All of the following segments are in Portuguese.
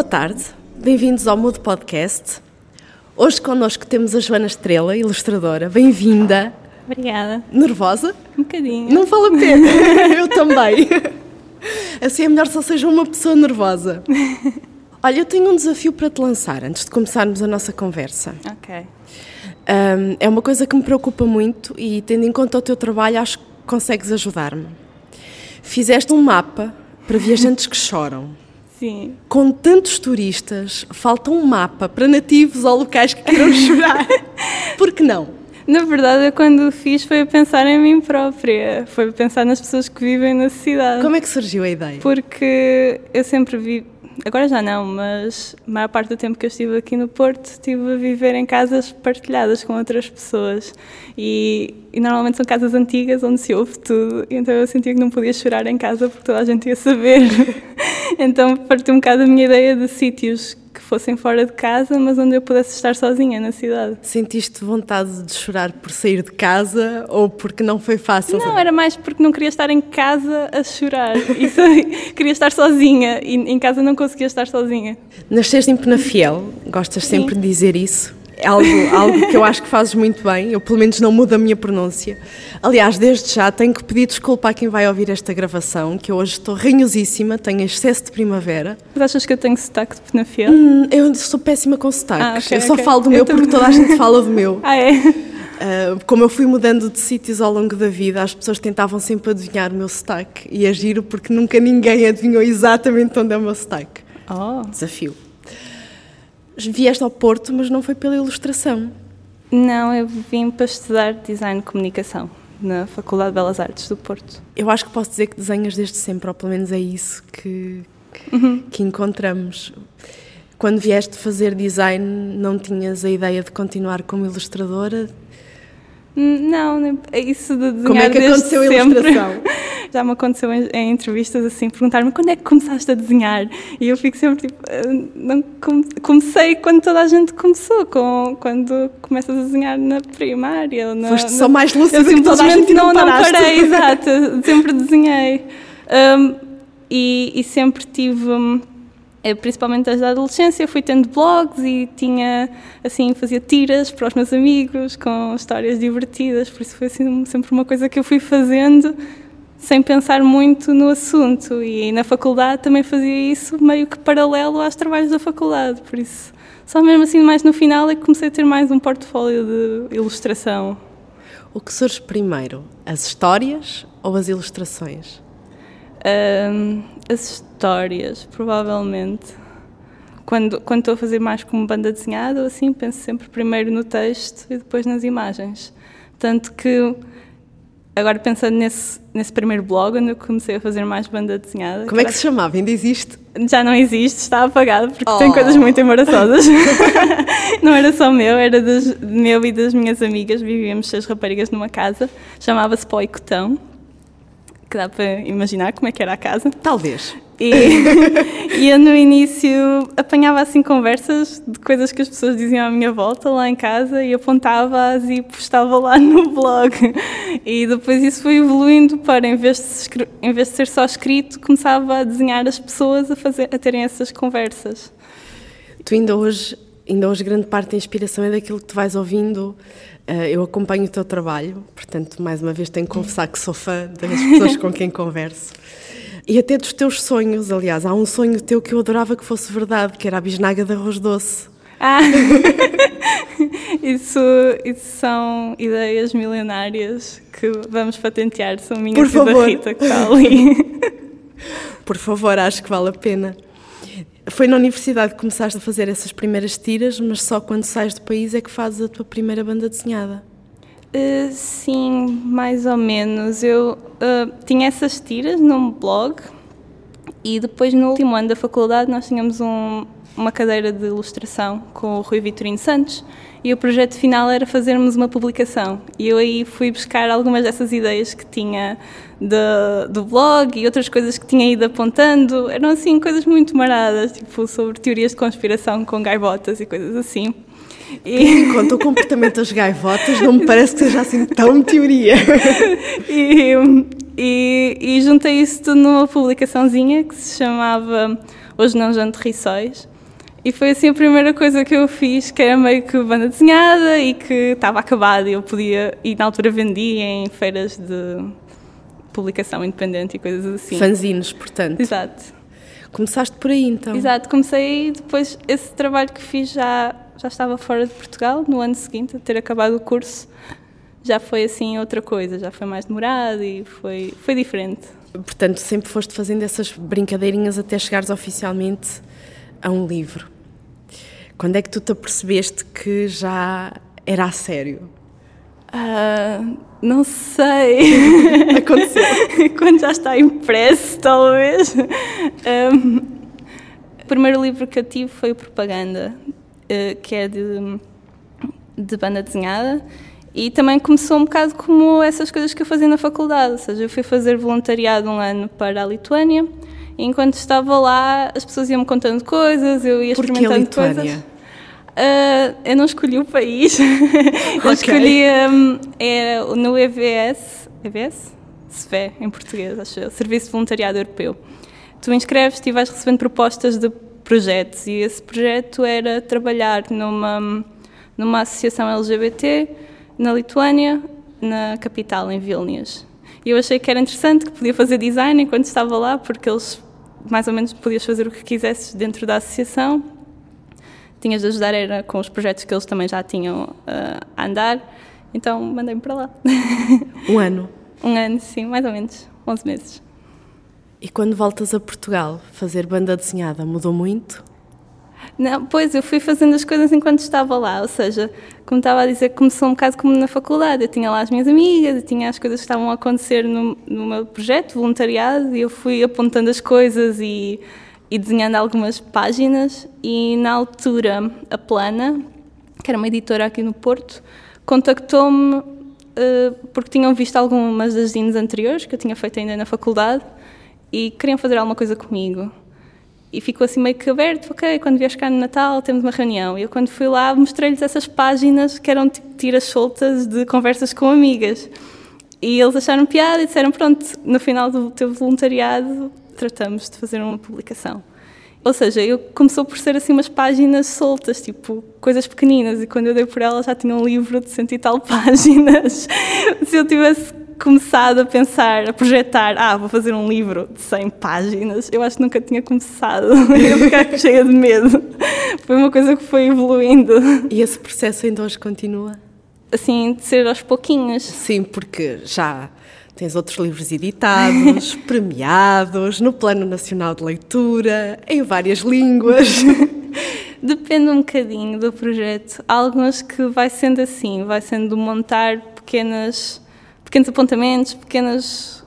Boa tarde, bem-vindos ao Mudo Podcast. Hoje connosco temos a Joana Estrela, ilustradora. Bem-vinda. Obrigada. Nervosa? Um bocadinho. Não vale a pena, eu também. Assim é melhor só seja uma pessoa nervosa. Olha, eu tenho um desafio para te lançar antes de começarmos a nossa conversa. Ok. Um, é uma coisa que me preocupa muito e, tendo em conta o teu trabalho, acho que consegues ajudar-me. Fizeste um mapa para viajantes que choram. Sim. Com tantos turistas, falta um mapa para nativos ou locais que queiram chorar. Por que não? Na verdade, eu quando o fiz foi a pensar em mim própria, foi a pensar nas pessoas que vivem na cidade. Como é que surgiu a ideia? Porque eu sempre vi, agora já não, mas a maior parte do tempo que eu estive aqui no Porto, estive a viver em casas partilhadas com outras pessoas. E, e normalmente são casas antigas onde se ouve tudo, então eu sentia que não podia chorar em casa porque toda a gente ia saber. então partiu um bocado a minha ideia de sítios que fossem fora de casa, mas onde eu pudesse estar sozinha na cidade. Sentiste vontade de chorar por sair de casa ou porque não foi fácil? Não, era mais porque não queria estar em casa a chorar. Isso, queria estar sozinha e em casa não conseguia estar sozinha. Nasceste em Penafiel, gostas Sim. sempre de dizer isso? É algo, algo que eu acho que fazes muito bem, eu pelo menos não mudo a minha pronúncia. Aliás, desde já tenho que pedir desculpa a quem vai ouvir esta gravação, que eu hoje estou ranhosíssima, tenho excesso de primavera. Mas achas que eu tenho sotaque de penafiel? Hum, eu sou péssima com sotaques, ah, okay, eu só okay. falo do meu porque toda a gente fala do meu. Ah, é? Uh, como eu fui mudando de sítios ao longo da vida, as pessoas tentavam sempre adivinhar o meu sotaque. E é giro porque nunca ninguém adivinhou exatamente onde é o meu sotaque. Oh. Desafio vieste ao Porto, mas não foi pela ilustração. Não, eu vim para estudar design de comunicação na Faculdade de Belas Artes do Porto. Eu acho que posso dizer que desenhas desde sempre, ou pelo menos é isso que, uhum. que encontramos. Quando vieste fazer design, não tinhas a ideia de continuar como ilustradora? Não, é isso de desenhar Como é que aconteceu sempre. a ilustração? Já me aconteceu em, em entrevistas assim, perguntar-me quando é que começaste a desenhar? E eu fico sempre tipo, ah, não comecei quando toda a gente começou, com, quando começas a desenhar na primária. Na, Foste só mais lúcido que toda a gente não, não, não parei, exato, sempre desenhei. Um, e, e, sempre tive hum, principalmente desde a adolescência, fui tendo blogs e tinha, assim, fazia tiras para os meus amigos com histórias divertidas, por isso foi assim, sempre uma coisa que eu fui fazendo sem pensar muito no assunto e na faculdade também fazia isso meio que paralelo aos trabalhos da faculdade, por isso só mesmo assim mais no final é que comecei a ter mais um portfólio de ilustração. O que surge primeiro, as histórias ou as ilustrações? Um, as histórias, provavelmente. Quando, quando estou a fazer mais como banda desenhada, assim, penso sempre primeiro no texto e depois nas imagens. Tanto que, agora pensando nesse, nesse primeiro blog, onde eu comecei a fazer mais banda desenhada. Como é que se chamava? Ainda existe? Já não existe, está apagado, porque oh. tem coisas muito embaraçosas. não era só meu, era das, meu e das minhas amigas. Vivíamos seis raparigas numa casa, chamava-se Pó e Cotão que dá para imaginar como é que era a casa. Talvez. E, e eu no início apanhava assim conversas de coisas que as pessoas diziam à minha volta lá em casa e apontava-as e postava lá no blog. E depois isso foi evoluindo para, em vez de, em vez de ser só escrito, começava a desenhar as pessoas a, fazer, a terem essas conversas. Tu ainda hoje, ainda hoje grande parte da inspiração é daquilo que tu vais ouvindo Uh, eu acompanho o teu trabalho, portanto, mais uma vez tenho que confessar que sou fã das pessoas com quem converso. E até dos teus sonhos, aliás, há um sonho teu que eu adorava que fosse verdade, que era a bisnaga de arroz doce. Ah, isso, isso são ideias milionárias que vamos patentear, são minhas Por favor. da Rita ali. Por favor, acho que vale a pena. Foi na universidade que começaste a fazer essas primeiras tiras, mas só quando sais do país é que fazes a tua primeira banda desenhada? Uh, sim, mais ou menos. Eu uh, tinha essas tiras num blog e depois no último ano da faculdade nós tínhamos um, uma cadeira de ilustração com o Rui Vitorino Santos e o projeto final era fazermos uma publicação. E eu aí fui buscar algumas dessas ideias que tinha de, do blog e outras coisas que tinha ido apontando. Eram assim coisas muito maradas, tipo sobre teorias de conspiração com gaivotas e coisas assim. E... Enquanto o comportamento das gaivotas não me parece que seja assim tão teoria. e, e, e juntei isso tudo numa publicaçãozinha que se chamava Hoje Não Janto Rissóis. E foi assim a primeira coisa que eu fiz, que era meio que banda desenhada e que estava acabada e eu podia, e na altura vendia em feiras de publicação independente e coisas assim. Fanzines, portanto. Exato. Começaste por aí então? Exato, comecei e depois esse trabalho que fiz já, já estava fora de Portugal no ano seguinte, a ter acabado o curso, já foi assim outra coisa, já foi mais demorado e foi, foi diferente. Portanto, sempre foste fazendo essas brincadeirinhas até chegares oficialmente a um livro. Quando é que tu te apercebeste que já era a sério? Uh, não sei. Aconteceu. Quando já está impresso, talvez. Um, o primeiro livro que eu tive foi Propaganda, uh, que é de, de banda desenhada. E também começou um bocado como essas coisas que eu fazia na faculdade, ou seja, eu fui fazer voluntariado um ano para a Lituânia enquanto estava lá as pessoas iam-me contando coisas, eu ia experimentando Lituânia? coisas. Uh, eu não escolhi o país, eu escolhi um, era no EVS, EVS? SVE, em português, acho eu, Serviço de Voluntariado Europeu. Tu inscreves-te e vais recebendo propostas de projetos e esse projeto era trabalhar numa, numa associação LGBT na Lituânia, na capital, em Vilnius. E eu achei que era interessante, que podia fazer design enquanto estava lá, porque eles, mais ou menos, podias fazer o que quisesses dentro da associação. Tinhas de ajudar era com os projetos que eles também já tinham uh, a andar. Então, mandei-me para lá. Um ano. um ano, sim, mais ou menos, 11 meses. E quando voltas a Portugal, fazer banda desenhada mudou muito? Não, pois, eu fui fazendo as coisas enquanto estava lá, ou seja, como estava a dizer, começou um bocado como na faculdade. Eu tinha lá as minhas amigas, eu tinha as coisas que estavam a acontecer no, no meu projeto, voluntariado, e eu fui apontando as coisas e, e desenhando algumas páginas. E na altura, a Plana, que era uma editora aqui no Porto, contactou-me uh, porque tinham visto algumas das zines anteriores que eu tinha feito ainda na faculdade e queriam fazer alguma coisa comigo. E ficou assim meio que aberto, ok, quando vieres cá no Natal temos uma reunião. E eu quando fui lá mostrei-lhes essas páginas que eram tipo tiras soltas de conversas com amigas. E eles acharam piada e disseram, pronto, no final do teu voluntariado tratamos de fazer uma publicação. Ou seja, eu começou por ser assim umas páginas soltas, tipo coisas pequeninas, e quando eu dei por ela já tinha um livro de cento e tal páginas. Se eu tivesse começado a pensar, a projetar, ah, vou fazer um livro de 100 páginas, eu acho que nunca tinha começado. Eu ficar cheia de medo. Foi uma coisa que foi evoluindo. E esse processo ainda hoje continua? Assim, de ser aos pouquinhos. Sim, porque já tens outros livros editados, premiados, no Plano Nacional de Leitura, em várias línguas. Depende um bocadinho do projeto. Há alguns que vai sendo assim, vai sendo montar pequenas pequenos apontamentos, pequenas,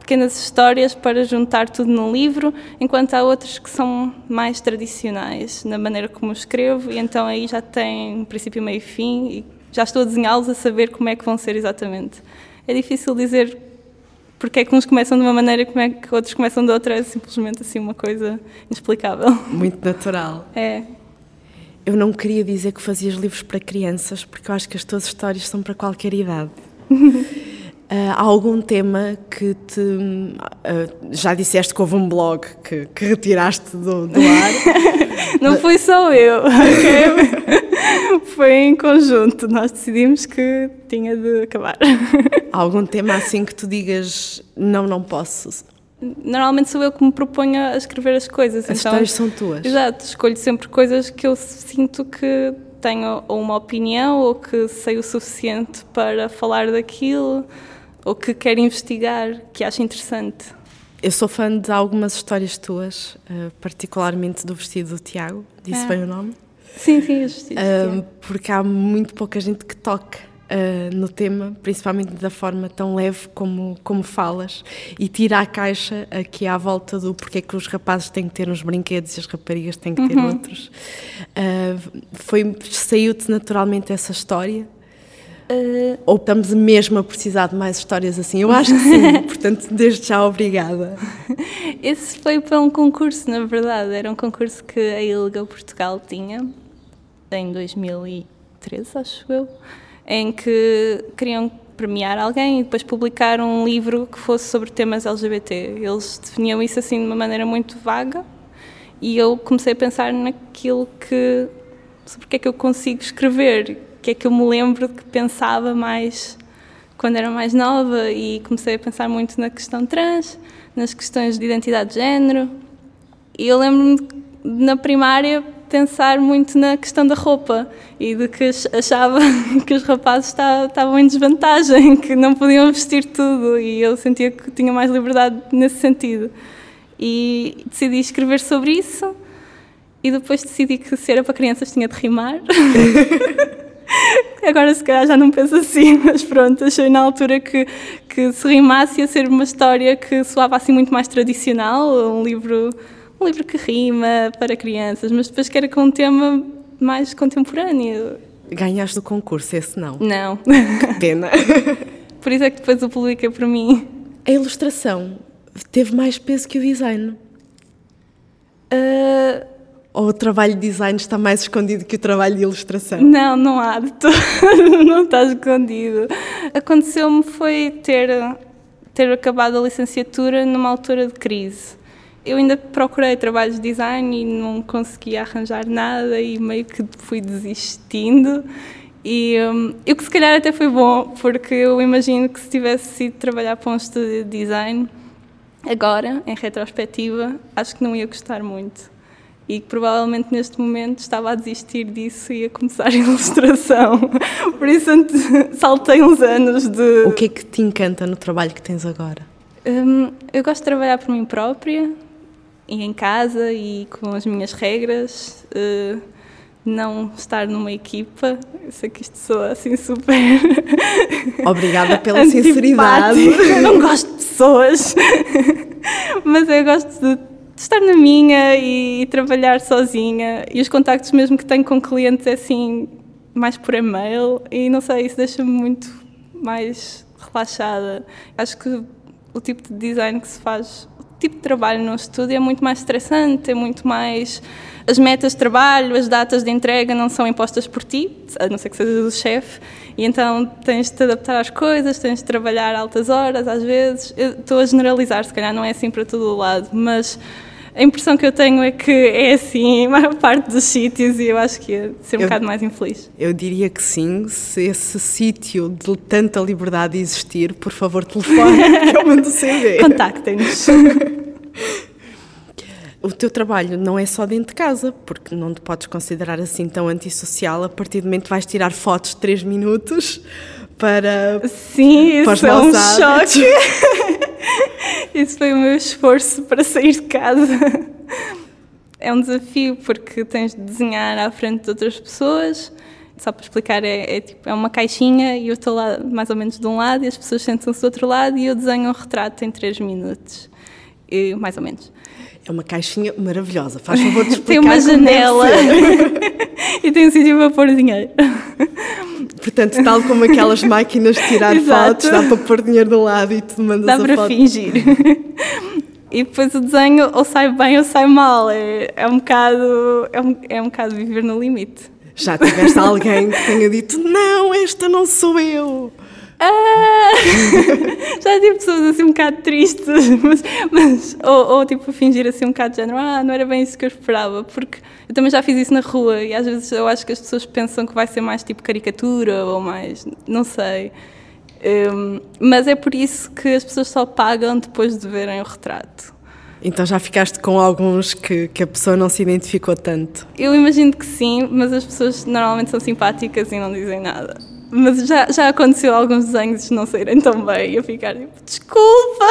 pequenas histórias para juntar tudo num livro, enquanto há outros que são mais tradicionais na maneira como escrevo, e então aí já tem princípio, meio e fim, e já estou a desenhá-los a saber como é que vão ser exatamente. É difícil dizer porque é que uns começam de uma maneira e como é que outros começam de outra, é simplesmente assim uma coisa inexplicável. Muito natural. É. Eu não queria dizer que fazias livros para crianças, porque eu acho que as tuas histórias são para qualquer idade. Uh, há algum tema que te. Uh, já disseste que houve um blog que, que retiraste do, do ar. Não fui só eu? Foi em conjunto. Nós decidimos que tinha de acabar. Há algum tema assim que tu digas não, não posso? Normalmente sou eu que me proponho a escrever as coisas. As então, histórias são tuas. Exato, escolho sempre coisas que eu sinto que tenho uma opinião ou que sei o suficiente para falar daquilo ou que quero investigar, que acho interessante. Eu sou fã de algumas histórias tuas, uh, particularmente do vestido do Tiago, disse é. bem o nome? Sim, sim, o vestido uh, Porque há muito pouca gente que toca uh, no tema, principalmente da forma tão leve como, como falas, e tira a caixa aqui à volta do porque é que os rapazes têm que ter uns brinquedos e as raparigas têm que ter uhum. outros. Uh, foi Saiu-te naturalmente essa história? Uh... Ou estamos mesmo a precisar de mais histórias assim? Eu acho que sim, portanto, desde já, obrigada. Esse foi para um concurso, na verdade, era um concurso que a ILGA Portugal tinha em 2013, acho eu em que queriam premiar alguém e depois publicar um livro que fosse sobre temas LGBT. Eles definiam isso assim de uma maneira muito vaga e eu comecei a pensar naquilo que. sobre o que é que eu consigo escrever, o que é que eu me lembro que pensava mais quando era mais nova e comecei a pensar muito na questão trans, nas questões de identidade de género. E eu lembro-me na primária pensar muito na questão da roupa e de que achava que os rapazes estavam em desvantagem, que não podiam vestir tudo e eu sentia que tinha mais liberdade nesse sentido. E decidi escrever sobre isso e depois decidi que se era para crianças tinha de rimar. Agora se calhar já não penso assim, mas pronto, achei na altura que, que se rimasse ia ser uma história que soava assim muito mais tradicional, um livro, um livro que rima para crianças, mas depois que era com um tema mais contemporâneo. Ganhaste o concurso, esse não? Não. Que pena. Por isso é que depois o publica para mim. A ilustração teve mais peso que o design? Uh, ou o trabalho de design está mais escondido que o trabalho de ilustração? Não, não há de todo, não está escondido. Aconteceu-me foi ter, ter acabado a licenciatura numa altura de crise. Eu ainda procurei trabalhos de design e não conseguia arranjar nada e meio que fui desistindo. E um, eu que se calhar até foi bom, porque eu imagino que se tivesse ido trabalhar para um estúdio de design, agora, em retrospectiva, acho que não ia gostar muito e que provavelmente neste momento estava a desistir disso e a começar a ilustração. Por isso saltei uns anos de. O que é que te encanta no trabalho que tens agora? Um, eu gosto de trabalhar por mim própria em casa e com as minhas regras. Uh, não estar numa equipa, eu sei que isto soa assim super. Obrigada pela sinceridade. Eu não gosto de pessoas, mas eu gosto de de estar na minha e, trabalhar sozinha. E os contactos mesmo que tenho com clientes é assim, mais por e-mail. E não sei, isso deixa-me muito mais relaxada. Acho que o tipo de design que se faz, tipo de trabalho no estúdio é muito mais estressante, é muito mais. As metas de trabalho, as datas de entrega não são impostas por ti, a não ser que sejas o chefe, e então tens de te adaptar às coisas, tens de trabalhar altas horas às vezes. Eu estou a generalizar, se calhar não é assim para todo o lado, mas a impressão que eu tenho é que é assim a maior parte dos sítios e eu acho que ia ser um eu, bocado mais infeliz. Eu diria que sim, se esse sítio de tanta liberdade existir, por favor, telefone que eu mando CV. Contactem-nos. o teu trabalho não é só dentro de casa, porque não te podes considerar assim tão antissocial a partir do momento que vais tirar fotos de 3 minutos para. Sim, para isso é um choque. Isso foi o meu esforço para sair de casa. É um desafio porque tens de desenhar à frente de outras pessoas. Só para explicar, é, é, tipo, é uma caixinha e eu estou lá mais ou menos de um lado e as pessoas sentam-se do outro lado e eu desenho um retrato em 3 minutos. E, mais ou menos. É uma caixinha maravilhosa. Faz favor de explicar. tem uma janela e tem um sítio para pôr dinheiro. Portanto, tal como aquelas máquinas de tirar fotos, dá para pôr dinheiro de um lado e tu mandas dá a foto. Dá para fingir. E depois o desenho ou sai bem ou sai mal. É, é, um, bocado, é, um, é um bocado viver no limite. Já tiveste alguém que tenha dito: Não, esta não sou eu. Ah, já tive pessoas assim um bocado tristes, mas, mas ou, ou, tipo fingir assim um bocado de género, ah, não era bem isso que eu esperava, porque eu também já fiz isso na rua e às vezes eu acho que as pessoas pensam que vai ser mais tipo caricatura ou mais, não sei. Um, mas é por isso que as pessoas só pagam depois de verem o retrato. Então já ficaste com alguns que, que a pessoa não se identificou tanto? Eu imagino que sim, mas as pessoas normalmente são simpáticas e não dizem nada. Mas já, já aconteceu alguns desenhos não saírem tão bem e eu ficar tipo, desculpa!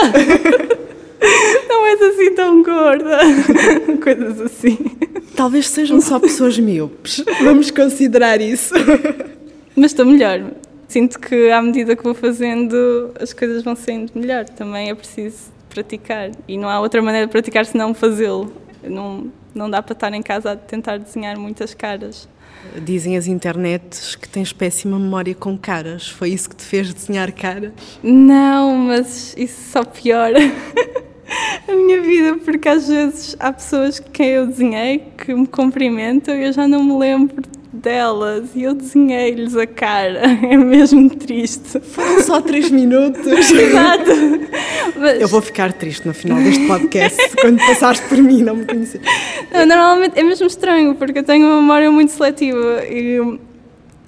não és assim tão gorda. Coisas assim. Talvez sejam só pessoas míopes. Vamos considerar isso. Mas estou melhor. Sinto que à medida que vou fazendo, as coisas vão sendo melhor. Também é preciso praticar. E não há outra maneira de praticar senão fazê-lo. Não, não dá para estar em casa a tentar desenhar muitas caras. Dizem as internets que tens péssima memória com caras. Foi isso que te fez desenhar caras? Não, mas isso só piora a minha vida, porque às vezes há pessoas que eu desenhei que me cumprimentam e eu já não me lembro delas e eu desenhei-lhes a cara. É mesmo triste. Foram só três minutos. Exato. Mas, Eu vou ficar triste no final deste podcast quando passares por mim, não me conhecer. não, normalmente é mesmo estranho porque eu tenho uma memória muito seletiva e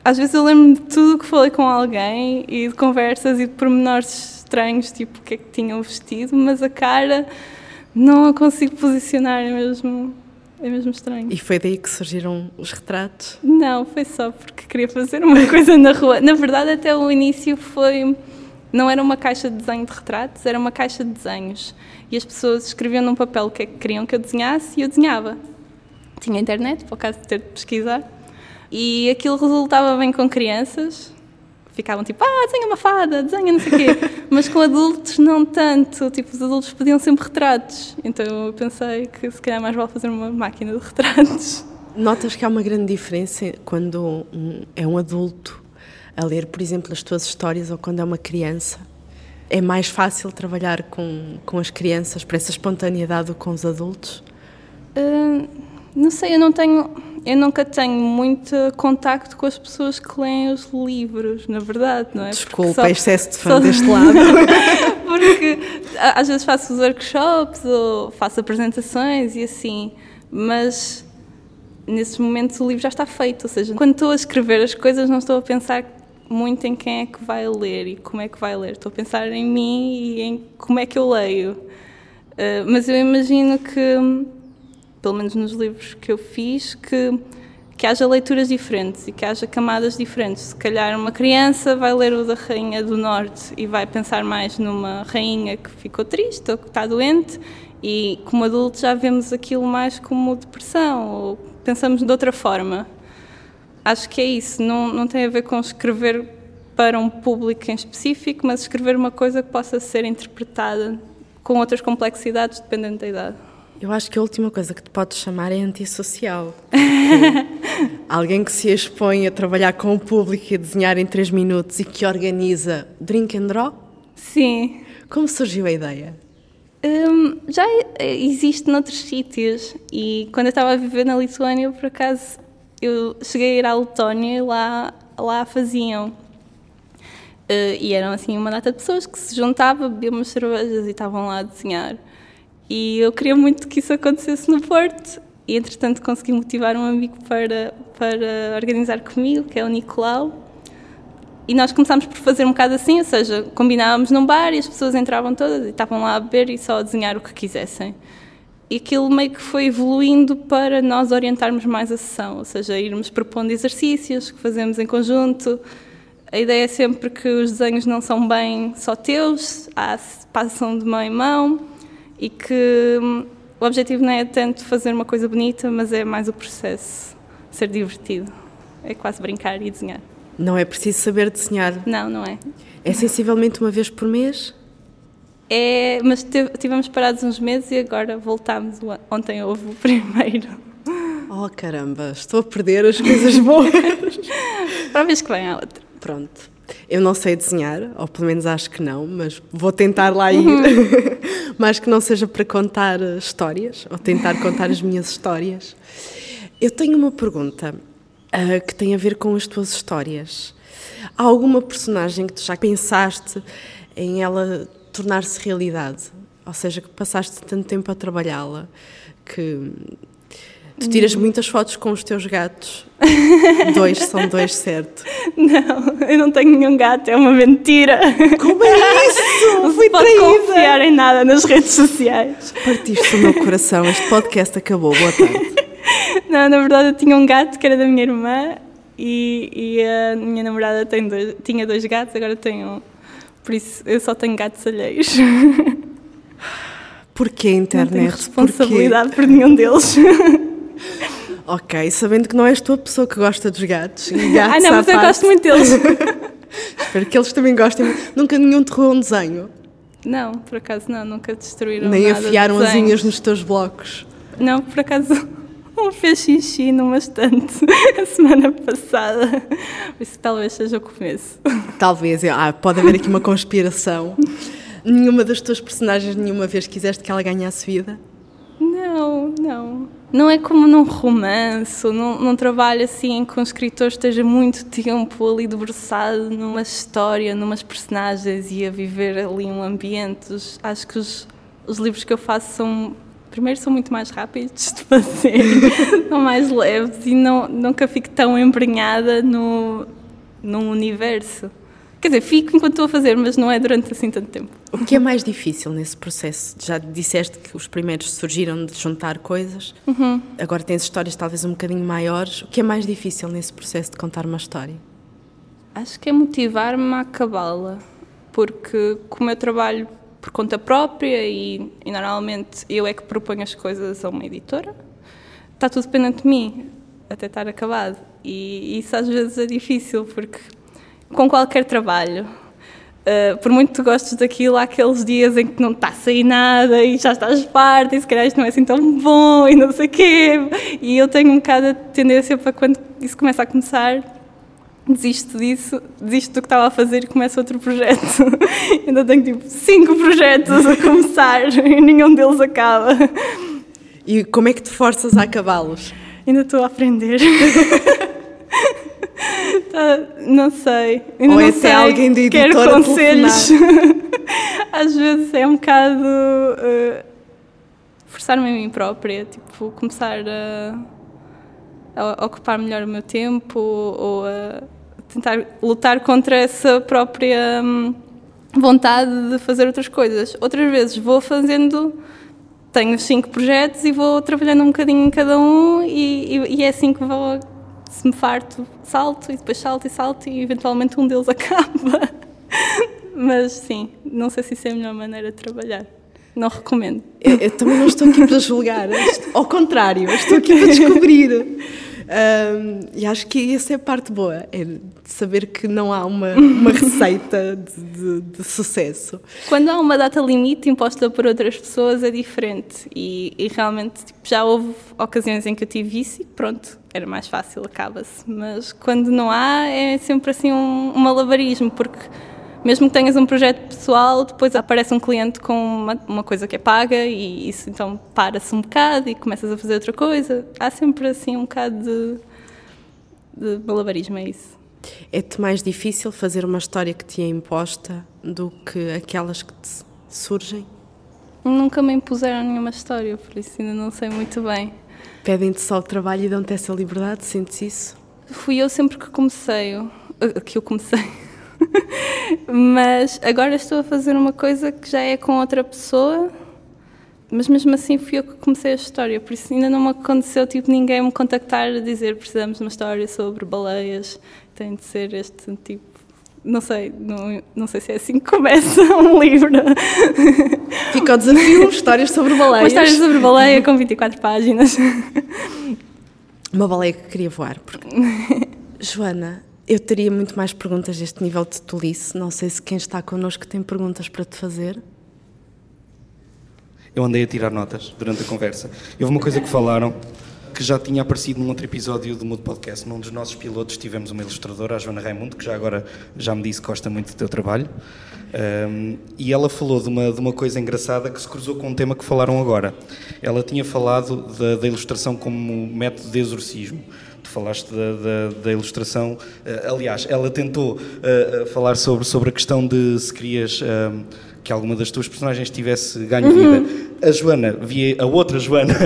às vezes eu lembro de tudo o que falei com alguém e de conversas e de pormenores estranhos, tipo o que é que tinham vestido, mas a cara não a consigo posicionar, mesmo, é mesmo estranho. E foi daí que surgiram os retratos. Não, foi só porque queria fazer uma coisa na rua. Na verdade, até o início foi. Não era uma caixa de desenho de retratos, era uma caixa de desenhos. E as pessoas escreviam num papel o que é que queriam que eu desenhasse e eu desenhava. Tinha internet, por acaso de ter de pesquisar. E aquilo resultava bem com crianças. Ficavam tipo, ah, desenha uma fada, desenha não sei o quê. Mas com adultos não tanto. Tipo, os adultos pediam sempre retratos. Então eu pensei que se calhar mais vale fazer uma máquina de retratos. Notas que há uma grande diferença quando é um adulto a ler, por exemplo, as tuas histórias ou quando é uma criança? É mais fácil trabalhar com, com as crianças para essa espontaneidade do que com os adultos? Uh, não sei, eu não tenho, eu nunca tenho muito contacto com as pessoas que leem os livros, na verdade, não é? Desculpa, só- excesso de fã só- deste lado. Porque às vezes faço os workshops ou faço apresentações e assim, mas nesses momentos o livro já está feito, ou seja, quando estou a escrever as coisas não estou a pensar muito em quem é que vai ler e como é que vai ler, estou a pensar em mim e em como é que eu leio. Uh, mas eu imagino que, pelo menos nos livros que eu fiz, que, que haja leituras diferentes e que haja camadas diferentes. Se calhar uma criança vai ler o da Rainha do Norte e vai pensar mais numa rainha que ficou triste ou que está doente, e como adultos já vemos aquilo mais como depressão ou pensamos de outra forma. Acho que é isso, não, não tem a ver com escrever para um público em específico, mas escrever uma coisa que possa ser interpretada com outras complexidades dependendo da idade. Eu acho que a última coisa que te podes chamar é antissocial. Alguém que se expõe a trabalhar com o público e a desenhar em três minutos e que organiza drink and draw? Sim, Como surgiu a ideia? Hum, já existe noutros sítios e quando eu estava a viver na Lituânia, por acaso, eu cheguei a ir à Letónia e lá, lá faziam. Eh, e eram assim uma data de pessoas que se juntavam, bebiam umas cervejas e estavam lá a desenhar. E eu queria muito que isso acontecesse no Porto. E entretanto consegui motivar um amigo para, para organizar comigo, que é o Nicolau. E nós começámos por fazer um bocado assim, ou seja, combinávamos num bar e as pessoas entravam todas e estavam lá a beber e só a desenhar o que quisessem. E aquilo meio que foi evoluindo para nós orientarmos mais a sessão, ou seja, irmos propondo exercícios que fazemos em conjunto. A ideia é sempre que os desenhos não são bem só teus, passam de mão em mão e que hum, o objetivo não é tanto fazer uma coisa bonita, mas é mais o processo, ser divertido. É quase brincar e desenhar. Não é preciso saber desenhar. Não, não é. É sensivelmente uma vez por mês? É, mas tivemos parados uns meses e agora voltámos. Ontem houve o primeiro. Oh caramba, estou a perder as coisas boas. Para a vez que vem a outra. Pronto. Eu não sei desenhar, ou pelo menos acho que não, mas vou tentar lá ir. mas que não seja para contar histórias, ou tentar contar as minhas histórias. Eu tenho uma pergunta ah, que tem a ver com as tuas histórias. Há alguma personagem que tu já pensaste em ela tornar-se realidade? Ou seja, que passaste tanto tempo a trabalhá-la que tu tiras muitas fotos com os teus gatos. dois são dois, certo? Não, eu não tenho nenhum gato, é uma mentira. Como é isso? Não Fui se pode traída. confiar em nada nas redes sociais. Partiste o meu coração. Este podcast acabou. Boa tarde. Não, na verdade eu tinha um gato que era da minha irmã e, e a minha namorada tem dois, tinha dois gatos, agora tenho um. Por isso eu só tenho gatos alheios. Porquê a Não tenho internet? responsabilidade por nenhum deles. Ok, sabendo que não és tu a pessoa que gosta dos gatos. E gatos Ah, não, mas eu parte, gosto muito deles. Espero que eles também gostem. Nunca nenhum roeu um desenho. Não, por acaso não, nunca destruíram Nem nada de afiaram as unhas nos teus blocos. Não, por acaso um fez xixi numa estante a semana passada. Isso talvez seja o começo. Talvez. Ah, pode haver aqui uma conspiração. Nenhuma das tuas personagens nenhuma vez quiseste que ela ganhasse vida? Não, não. Não é como num romance, num, num trabalho assim com um escritor esteja muito tempo ali debruçado numa história, numas personagens e a viver ali um ambiente. Acho que os, os livros que eu faço são primeiro são muito mais rápidos de fazer, são mais leves e não, nunca fico tão embrenhada no, num universo. Quer dizer, fico enquanto estou a fazer, mas não é durante assim tanto tempo. O que é mais difícil nesse processo? Já disseste que os primeiros surgiram de juntar coisas, uhum. agora tens histórias talvez um bocadinho maiores. O que é mais difícil nesse processo de contar uma história? Acho que é motivar-me a acabá-la, porque como eu trabalho por conta própria e, e, normalmente eu é que proponho as coisas a uma editora, está tudo dependente de mim até estar acabado. E isso às vezes é difícil, porque com qualquer trabalho, uh, por muito que gostes daquilo, há aqueles dias em que não está a sair nada e já estás farta e se calhar isto não é assim tão bom e não sei o quê. E eu tenho um bocado a tendência para quando isso começa a começar, desisto disso, desisto do que estava a fazer e começo outro projeto. Ainda tenho tipo cinco projetos a começar e nenhum deles acaba. E como é que te forças a acabá-los? Ainda estou a aprender. tá, não sei. Ou não é sei. alguém de editora Quero conselhos. Às vezes é um bocado uh, forçar-me a mim própria, tipo, começar a, a ocupar melhor o meu tempo ou a tentar lutar contra essa própria hum, vontade de fazer outras coisas. Outras vezes vou fazendo tenho cinco projetos e vou trabalhando um bocadinho em cada um e, e, e, é assim que vou se me farto salto e depois salto e salto e eventualmente um deles acaba. Mas sim, não sei se isso é a melhor maneira de trabalhar. Não recomendo. Eu, eu também não estou aqui para julgar. Ao contrário, estou aqui para descobrir. Um, e acho que essa é a parte boa, é saber que não há uma, uma receita de, de, de, sucesso. Quando há uma data limite imposta por outras pessoas é diferente. E, e realmente tipo, já houve ocasiões em que eu tive isso e pronto, era mais fácil, acaba-se. Mas quando não há é sempre assim um, um malabarismo, porque mesmo que tenhas um projeto pessoal, depois aparece um cliente com uma, uma coisa que é paga e isso então para-se um bocado e começas a fazer outra coisa. Há sempre assim um bocado de, de malabarismo, é isso. É-te mais difícil fazer uma história que te é imposta do que aquelas que te surgem? Nunca me impuseram nenhuma história, por isso ainda não sei muito bem. Pedem-te só o trabalho e dão-te essa liberdade? Sentes isso? Fui eu sempre que comecei, que eu comecei. mas agora estou a fazer uma coisa que já é com outra pessoa, mas mesmo assim fui eu que comecei a história, por isso ainda não me aconteceu tipo ninguém me contactar a dizer precisamos de uma história sobre baleias, tem de ser este tipo. Não sei, não, não sei se é assim que começa um livro. Fica o desafio, histórias sobre baleias. Uma história sobre baleia com 24 páginas. Uma baleia que queria voar. Porque... Joana, eu teria muito mais perguntas deste nível de tolice. Não sei se quem está connosco tem perguntas para te fazer. Eu andei a tirar notas durante a conversa. Houve uma coisa que falaram que já tinha aparecido num outro episódio do Mudo Podcast. Num dos nossos pilotos tivemos uma ilustradora, a Joana Raimundo, que já agora já me disse que gosta muito do teu trabalho. Um, e ela falou de uma, de uma coisa engraçada que se cruzou com um tema que falaram agora. Ela tinha falado da, da ilustração como método de exorcismo tu falaste da, da, da ilustração. Uh, aliás, ela tentou uh, falar sobre, sobre a questão de se querias uh, que alguma das tuas personagens tivesse ganho uhum. vida. A Joana, via, a outra Joana,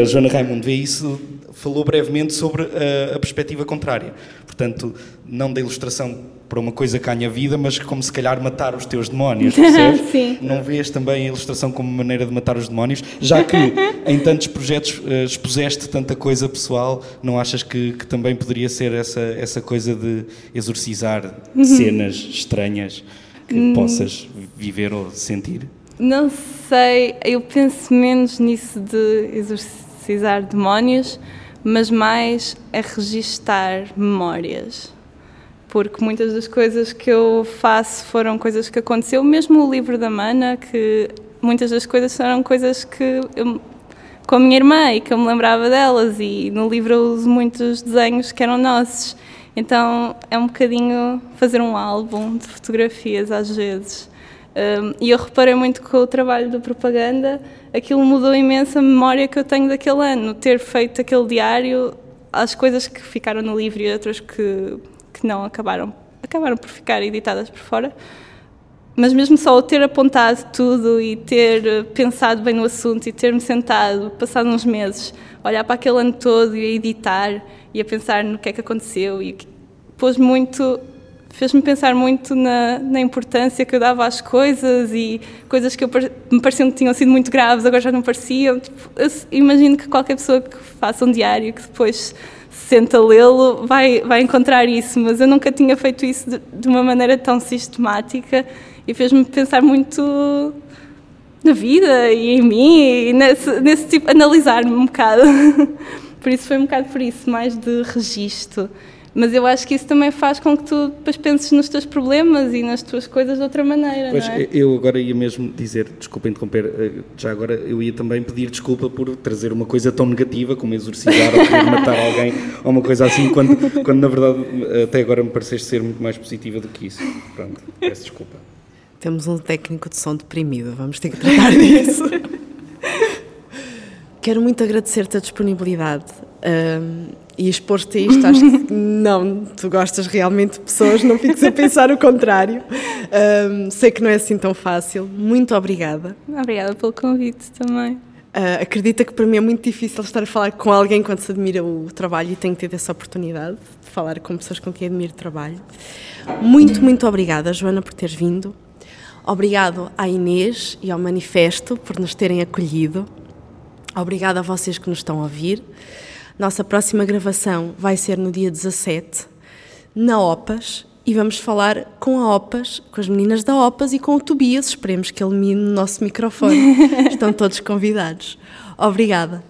a Joana Raimundo, vê isso, falou brevemente sobre a, a perspectiva contrária. Portanto, não da ilustração para uma coisa que ganha vida, mas como se calhar matar os teus demónios, percebes? Sim. Não vês também a ilustração como maneira de matar os demónios, já que em tantos projetos uh, expuseste tanta coisa pessoal, não achas que, que, também poderia ser essa, essa coisa de exorcizar uhum. cenas estranhas que hum. possas viver ou sentir? Não sei, eu penso menos nisso de exorcizar demónios, mas mais a registar memórias porque muitas das coisas que eu faço foram coisas que aconteceu, mesmo o livro da Mana, que muitas das coisas foram coisas que eu, com a minha irmã e que eu me lembrava delas e no livro eu uso muitos desenhos que eram nossos. Então é um bocadinho fazer um álbum de fotografias às vezes. Um, e eu reparei muito com o trabalho da propaganda, aquilo mudou imenso a memória que eu tenho daquele ano, ter feito aquele diário, as coisas que ficaram no livro e outras que, que não acabaram, acabaram por ficar editadas por fora. Mas mesmo só o ter apontado tudo e ter pensado bem no assunto e ter-me sentado, passado uns meses, olhar para aquele ano todo e a editar e a pensar no que é que aconteceu e pôs muito fez-me pensar muito na, na, importância que eu dava às coisas e coisas que eu, me pareciam que tinham sido muito graves, agora já não pareciam. Tipo, imagino que qualquer pessoa que faça um diário que depois senta lê-lo vai, vai encontrar isso, mas eu nunca tinha feito isso de, de uma maneira tão sistemática e fez-me pensar muito na vida e em mim e nesse, nesse tipo, analisar-me um bocado. por isso foi um bocado por isso, mais de registro. Mas eu acho que isso também faz com que tu depois penses nos teus problemas e nas tuas coisas de outra maneira. Pois, é? eu agora ia mesmo dizer, desculpa interromper, eh, já agora eu ia também pedir desculpa por trazer uma coisa tão negativa como exorcizar ou querer matar alguém ou uma coisa assim, quando, quando na verdade até agora me pareceste ser muito mais positiva do que isso. Pronto, peço desculpa. Temos um técnico de som deprimido, vamos ter que tratar disso. Quero muito agradecer-te a disponibilidade um, e expor-te a isto. Acho que não, tu gostas realmente de pessoas, não fiques a pensar o contrário. Um, sei que não é assim tão fácil. Muito obrigada. Obrigada pelo convite também. Uh, acredita que para mim é muito difícil estar a falar com alguém quando se admira o trabalho e tenho tido essa oportunidade de falar com pessoas com quem admiro o trabalho. Muito, muito obrigada, Joana, por teres vindo. Obrigado à Inês e ao Manifesto por nos terem acolhido. Obrigada a vocês que nos estão a ouvir. Nossa próxima gravação vai ser no dia 17, na OPAS, e vamos falar com a OPAS, com as meninas da OPAS e com o Tobias. Esperemos que ele mine o nosso microfone. Estão todos convidados. Obrigada.